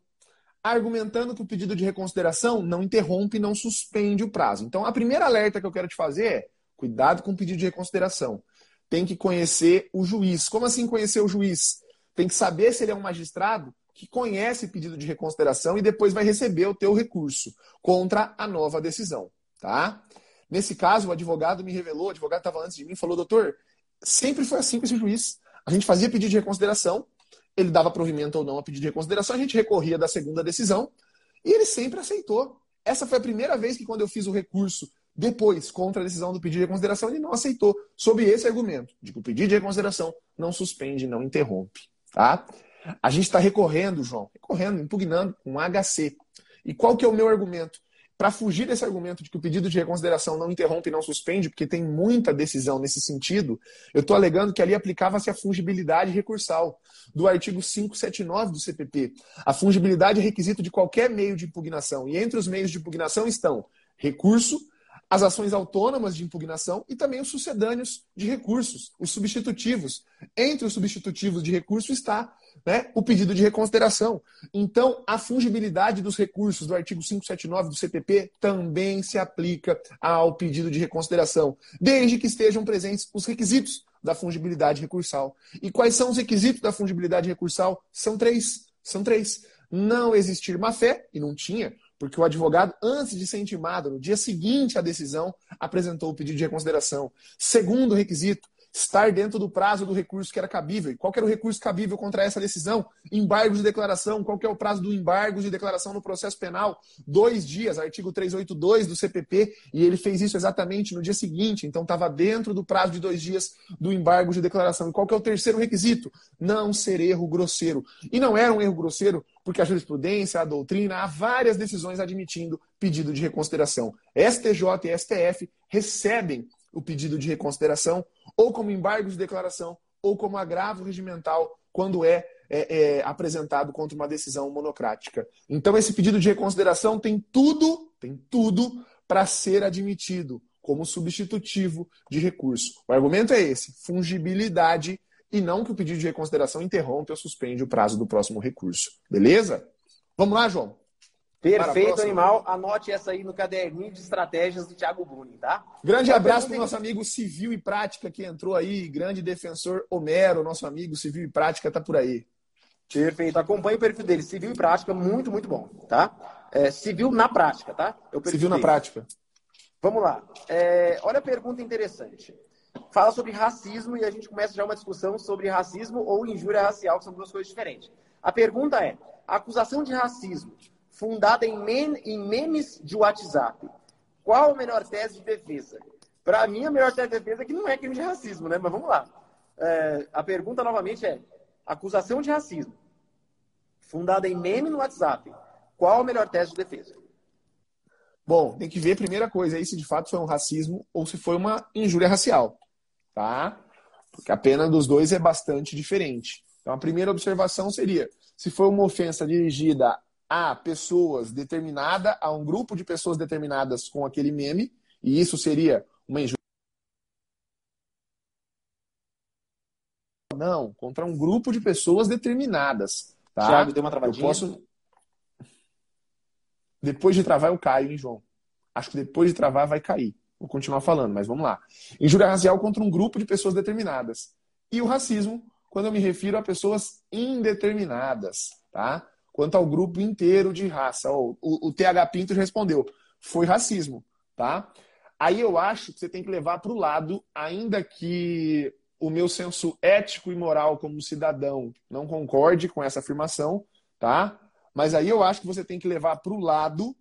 argumentando que o pedido de reconsideração não interrompe, não suspende o prazo. Então, a primeira alerta que eu quero te fazer é cuidado com o pedido de reconsideração. Tem que conhecer o juiz. Como assim conhecer o juiz? Tem que saber se ele é um magistrado que conhece pedido de reconsideração e depois vai receber o teu recurso contra a nova decisão, tá? Nesse caso, o advogado me revelou, o advogado estava antes de mim, falou, doutor, sempre foi assim com esse juiz. A gente fazia pedido de reconsideração, ele dava provimento ou não a pedido de reconsideração, a gente recorria da segunda decisão e ele sempre aceitou. Essa foi a primeira vez que quando eu fiz o recurso depois, contra a decisão do pedido de reconsideração, ele não aceitou, sob esse argumento, de que o pedido de reconsideração não suspende, não interrompe. Tá? A gente está recorrendo, João, recorrendo, impugnando um HC. E qual que é o meu argumento? Para fugir desse argumento de que o pedido de reconsideração não interrompe e não suspende, porque tem muita decisão nesse sentido, eu estou alegando que ali aplicava-se a fungibilidade recursal do artigo 579 do CPP. A fungibilidade é requisito de qualquer meio de impugnação. E entre os meios de impugnação estão recurso, as ações autônomas de impugnação e também os sucedâneos de recursos, os substitutivos. Entre os substitutivos de recurso está né, o pedido de reconsideração. Então, a fungibilidade dos recursos do artigo 579 do CPP também se aplica ao pedido de reconsideração, desde que estejam presentes os requisitos da fungibilidade recursal. E quais são os requisitos da fungibilidade recursal? São três. São três. Não existir má fé, e não tinha, porque o advogado, antes de ser intimado, no dia seguinte à decisão, apresentou o pedido de reconsideração. Segundo requisito, estar dentro do prazo do recurso que era cabível. E qual era o recurso cabível contra essa decisão? Embargo de declaração. Qual é o prazo do embargo de declaração no processo penal? Dois dias, artigo 382 do CPP, e ele fez isso exatamente no dia seguinte. Então estava dentro do prazo de dois dias do embargo de declaração. E qual é o terceiro requisito? Não ser erro grosseiro. E não era um erro grosseiro porque a jurisprudência, a doutrina, há várias decisões admitindo pedido de reconsideração. STJ e STF recebem o pedido de reconsideração, ou como embargo de declaração, ou como agravo regimental, quando é, é, é apresentado contra uma decisão monocrática. Então, esse pedido de reconsideração tem tudo, tem tudo para ser admitido como substitutivo de recurso. O argumento é esse: fungibilidade e não que o pedido de reconsideração interrompe ou suspende o prazo do próximo recurso. Beleza? Vamos lá, João. Perfeito, animal. Anote essa aí no caderninho de estratégias do Thiago Bruni, tá? Grande abraço para o nosso amigo Civil e Prática que entrou aí. Grande defensor Homero, nosso amigo Civil e Prática, tá por aí. Perfeito. Acompanhe o perfil dele. Civil e Prática, muito, muito bom, tá? É, civil na prática, tá? É civil na prática. Vamos lá. É, olha a pergunta interessante. Fala sobre racismo e a gente começa já uma discussão sobre racismo ou injúria racial, que são duas coisas diferentes. A pergunta é: a acusação de racismo fundada em, men em memes de WhatsApp. Qual a melhor tese de defesa? Para mim, a melhor tese de defesa é que não é crime de racismo, né? Mas vamos lá. É, a pergunta novamente é: acusação de racismo fundada em meme no WhatsApp. Qual a melhor tese de defesa? Bom, tem que ver primeira coisa aí se de fato foi um racismo ou se foi uma injúria racial, tá? Porque a pena dos dois é bastante diferente. Então a primeira observação seria se foi uma ofensa dirigida a pessoas determinadas, a um grupo de pessoas determinadas com aquele meme, e isso seria uma injustiça. Não, contra um grupo de pessoas determinadas. Tá? Tiago, deu uma travadinha. Eu posso... Depois de travar, eu caio, hein, João? Acho que depois de travar vai cair. Vou continuar falando, mas vamos lá. Injúria racial contra um grupo de pessoas determinadas. E o racismo, quando eu me refiro a pessoas indeterminadas, tá? quanto ao grupo inteiro de raça. O, o, TH Pinto respondeu, foi racismo, tá? Aí eu acho que você tem que levar para o lado, ainda que o meu senso ético e moral como cidadão não concorde com essa afirmação, tá? Mas aí eu acho que você tem que levar para o lado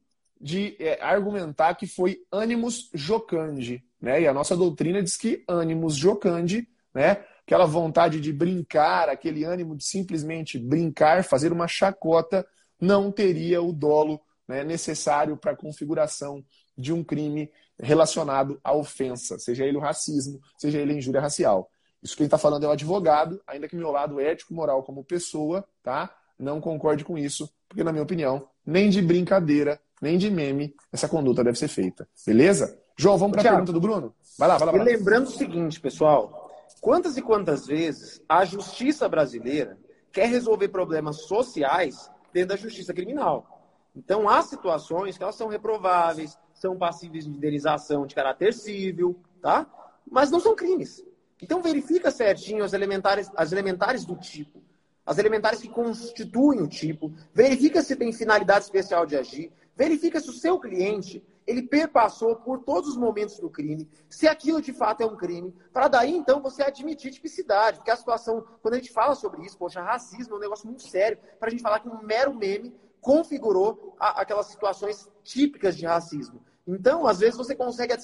de é, argumentar que foi animus jocandi, né? E a nossa doutrina diz que animus jocandi, né? aquela vontade de brincar, aquele ânimo de simplesmente brincar, fazer uma chacota, não teria o dolo né, necessário para a configuração de um crime relacionado à ofensa, seja ele o racismo, seja ele a injúria racial. Isso quem está falando é o advogado, ainda que meu lado ético e moral como pessoa, tá? Não concorde com isso, porque, na minha opinião, nem de brincadeira, nem de meme, essa conduta deve ser feita. Beleza? João, vamos para a pergunta do Bruno? Vai lá, vai lá. Vai lá. E lembrando o seguinte, pessoal: quantas e quantas vezes a justiça brasileira quer resolver problemas sociais dentro da justiça criminal? Então, há situações que elas são reprováveis, são passíveis de indenização de caráter civil, tá? Mas não são crimes. Então, verifica certinho as elementares, as elementares do tipo, as elementares que constituem o tipo, verifica se tem finalidade especial de agir, verifica se o seu cliente ele perpassou por todos os momentos do crime, se aquilo de fato é um crime, para daí então você admitir tipicidade, porque a situação, quando a gente fala sobre isso, poxa, racismo é um negócio muito sério, para a gente falar que um mero meme configurou a, aquelas situações típicas de racismo. Então, às vezes, você consegue a,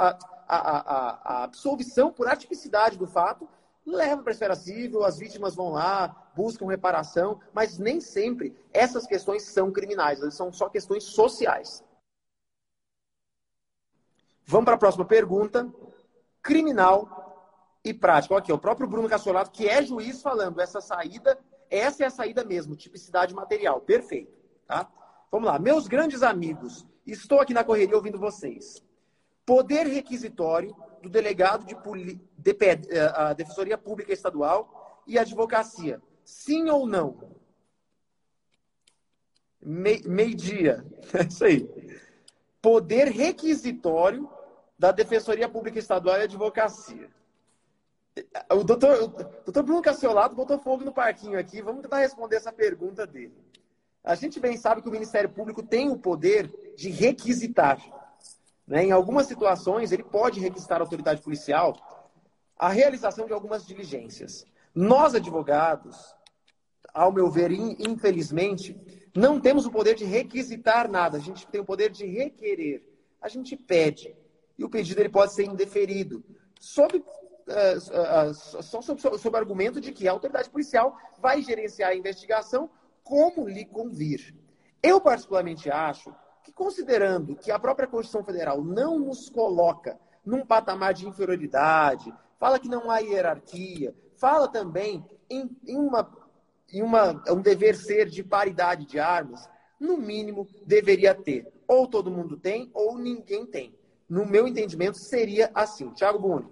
a, a, a absolvição por atipicidade do fato, leva para a esfera civil, as vítimas vão lá, buscam reparação, mas nem sempre essas questões são criminais, elas são só questões sociais. Vamos para a próxima pergunta. Criminal e prático. Aqui, o próprio Bruno Cassolato, que é juiz, falando essa saída, essa é a saída mesmo, tipicidade material. Perfeito. Tá? Vamos lá. Meus grandes amigos, estou aqui na correria ouvindo vocês. Poder requisitório do delegado de, de... Eh, a Defensoria Pública Estadual e Advocacia. Sim ou não? Me... Meio-dia. É isso aí. Poder requisitório da Defensoria Pública Estadual e Advocacia. O doutor, o doutor Bruno Cassiolato botou fogo no parquinho aqui. Vamos tentar responder essa pergunta dele. A gente bem sabe que o Ministério Público tem o poder de requisitar. Né? Em algumas situações, ele pode requisitar a autoridade policial a realização de algumas diligências. Nós, advogados, ao meu ver, infelizmente, não temos o poder de requisitar nada. A gente tem o poder de requerer. A gente pede e o pedido ele pode ser indeferido. Sob, uh, uh, só sob, sob argumento de que a autoridade policial vai gerenciar a investigação como lhe convir. Eu, particularmente, acho que, considerando que a própria Constituição Federal não nos coloca num patamar de inferioridade, fala que não há hierarquia, fala também em, em, uma, em uma, um dever ser de paridade de armas, no mínimo deveria ter. Ou todo mundo tem, ou ninguém tem no meu entendimento, seria assim. Tiago Buni.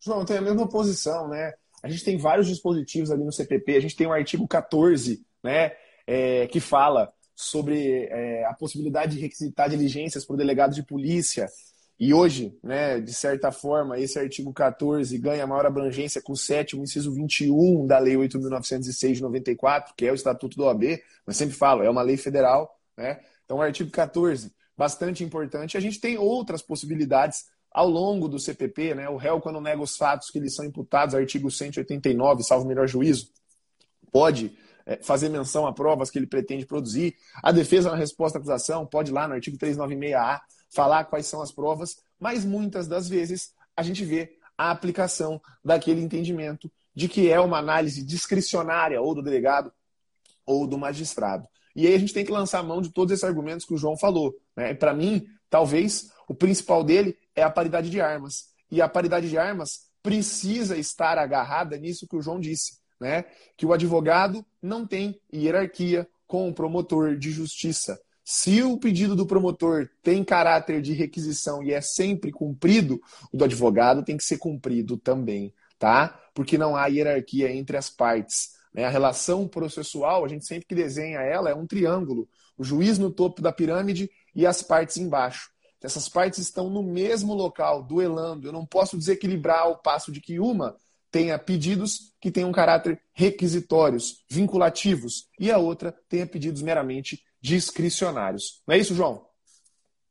João, tem a mesma posição, né? A gente tem vários dispositivos ali no CPP, a gente tem o artigo 14, né, é, que fala sobre é, a possibilidade de requisitar diligências para o delegado de polícia. E hoje, né, de certa forma, esse artigo 14 ganha maior abrangência com o sétimo inciso 21 da Lei 8.906 de 94, que é o Estatuto do OAB, mas sempre falo, é uma lei federal, né? Então, o artigo 14 bastante importante. A gente tem outras possibilidades ao longo do CPP, né? O réu, quando nega os fatos que lhe são imputados, artigo 189, salvo melhor juízo, pode fazer menção a provas que ele pretende produzir. A defesa, na resposta à acusação, pode lá no artigo 396A falar quais são as provas, mas muitas das vezes a gente vê a aplicação daquele entendimento de que é uma análise discricionária ou do delegado ou do magistrado. E aí a gente tem que lançar a mão de todos esses argumentos que o João falou. Né? Para mim, talvez o principal dele é a paridade de armas. E a paridade de armas precisa estar agarrada nisso que o João disse, né? Que o advogado não tem hierarquia com o promotor de justiça. Se o pedido do promotor tem caráter de requisição e é sempre cumprido, o do advogado tem que ser cumprido também, tá? Porque não há hierarquia entre as partes. Né? A relação processual, a gente sempre que desenha ela, é um triângulo. O juiz no topo da pirâmide e as partes embaixo. Essas partes estão no mesmo local, duelando. Eu não posso desequilibrar ao passo de que uma tenha pedidos que tenham caráter requisitórios, vinculativos, e a outra tenha pedidos meramente discricionários. Não é isso, João?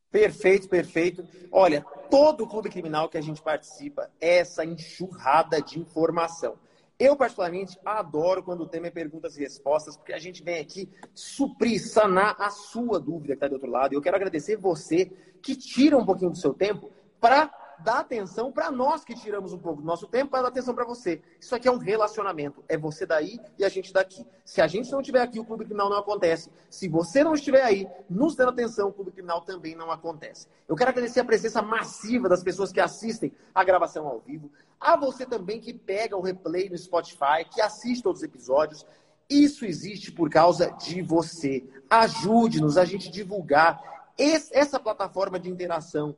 Perfeito, perfeito. Olha, todo clube criminal que a gente participa é essa enxurrada de informação. Eu, particularmente, adoro quando o tema é perguntas e respostas, porque a gente vem aqui suprir, sanar a sua dúvida que está do outro lado. E eu quero agradecer você que tira um pouquinho do seu tempo para dar atenção para nós que tiramos um pouco do nosso tempo para dar atenção para você. Isso aqui é um relacionamento. É você daí e a gente daqui. Se a gente não estiver aqui, o Clube Criminal não acontece. Se você não estiver aí, nos dando atenção, o Clube Criminal também não acontece. Eu quero agradecer a presença massiva das pessoas que assistem a gravação ao vivo. A você também que pega o replay no Spotify, que assiste todos os episódios. Isso existe por causa de você. Ajude-nos a gente divulgar essa plataforma de interação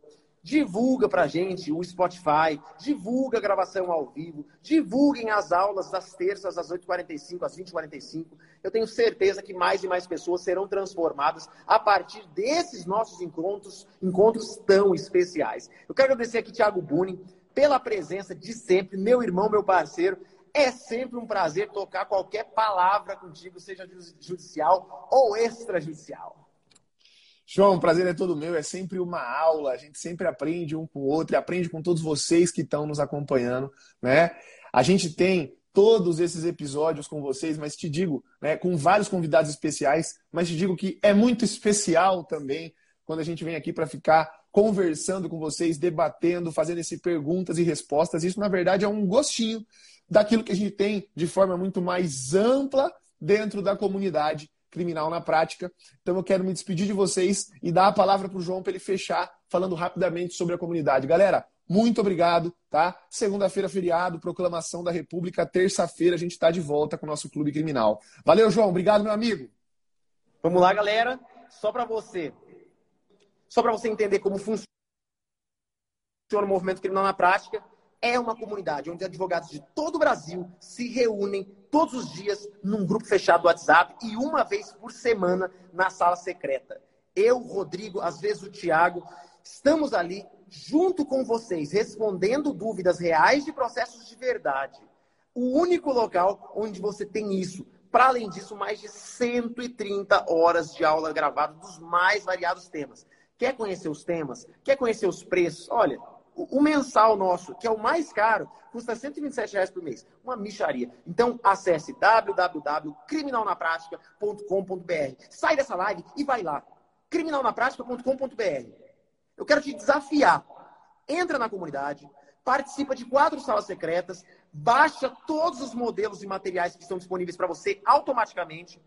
Divulga pra gente o Spotify, divulga a gravação ao vivo, divulguem as aulas das terças às 8h45, às 20h45. Eu tenho certeza que mais e mais pessoas serão transformadas a partir desses nossos encontros, encontros tão especiais. Eu quero agradecer aqui Thiago Buni pela presença de sempre, meu irmão, meu parceiro. É sempre um prazer tocar qualquer palavra contigo, seja judicial ou extrajudicial. João, o prazer é todo meu, é sempre uma aula, a gente sempre aprende um com o outro e aprende com todos vocês que estão nos acompanhando, né? A gente tem todos esses episódios com vocês, mas te digo, né, com vários convidados especiais, mas te digo que é muito especial também quando a gente vem aqui para ficar conversando com vocês, debatendo, fazendo essas perguntas e respostas. Isso, na verdade, é um gostinho daquilo que a gente tem de forma muito mais ampla dentro da comunidade criminal na prática. Então eu quero me despedir de vocês e dar a palavra para o João para ele fechar falando rapidamente sobre a comunidade. Galera, muito obrigado, tá? Segunda-feira, feriado, proclamação da República. Terça-feira a gente está de volta com o nosso clube criminal. Valeu, João. Obrigado, meu amigo. Vamos lá, galera. Só para você, só para você entender como funciona o movimento criminal na prática é uma comunidade onde advogados de todo o Brasil se reúnem todos os dias num grupo fechado do WhatsApp e uma vez por semana na sala secreta. Eu, Rodrigo, às vezes o Tiago, estamos ali junto com vocês, respondendo dúvidas reais de processos de verdade. O único local onde você tem isso. Para além disso, mais de 130 horas de aula gravada dos mais variados temas. Quer conhecer os temas? Quer conhecer os preços? Olha, o, mensal nosso, que é o mais caro, custa 127 reais por mês. Uma micharia. Então, acesse www.criminalnaprática.com.br. Sai dessa live e vai lá. criminalnaprática.com.br. Eu quero te desafiar. Entra na comunidade, participa de quatro salas secretas, baixa todos os modelos e materiais que estão disponíveis para você automaticamente.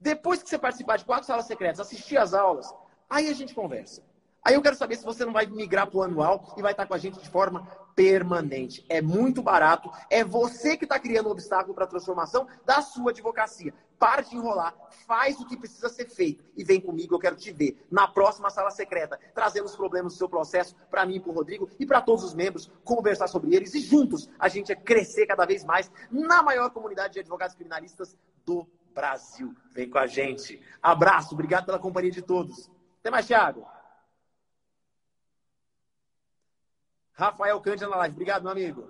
Depois que você participar de quatro salas secretas, assistir às aulas, aí a gente conversa. Aí eu quero saber se você não vai migrar para o anual e vai estar com a gente de forma permanente. É muito barato. É você que está criando um obstáculo para a transformação da sua advocacia. Para de enrolar, faz o que precisa ser feito e vem comigo. Eu quero te ver na próxima sala secreta, trazendo os problemas do seu processo para mim, para o Rodrigo e para todos os membros, conversar sobre eles e juntos a gente é crescer cada vez mais na maior comunidade de advogados criminalistas do Brasil. Vem com a gente. Abraço, obrigado pela companhia de todos. Até mais, Thiago. Rafael Cândido na live. Obrigado, meu amigo.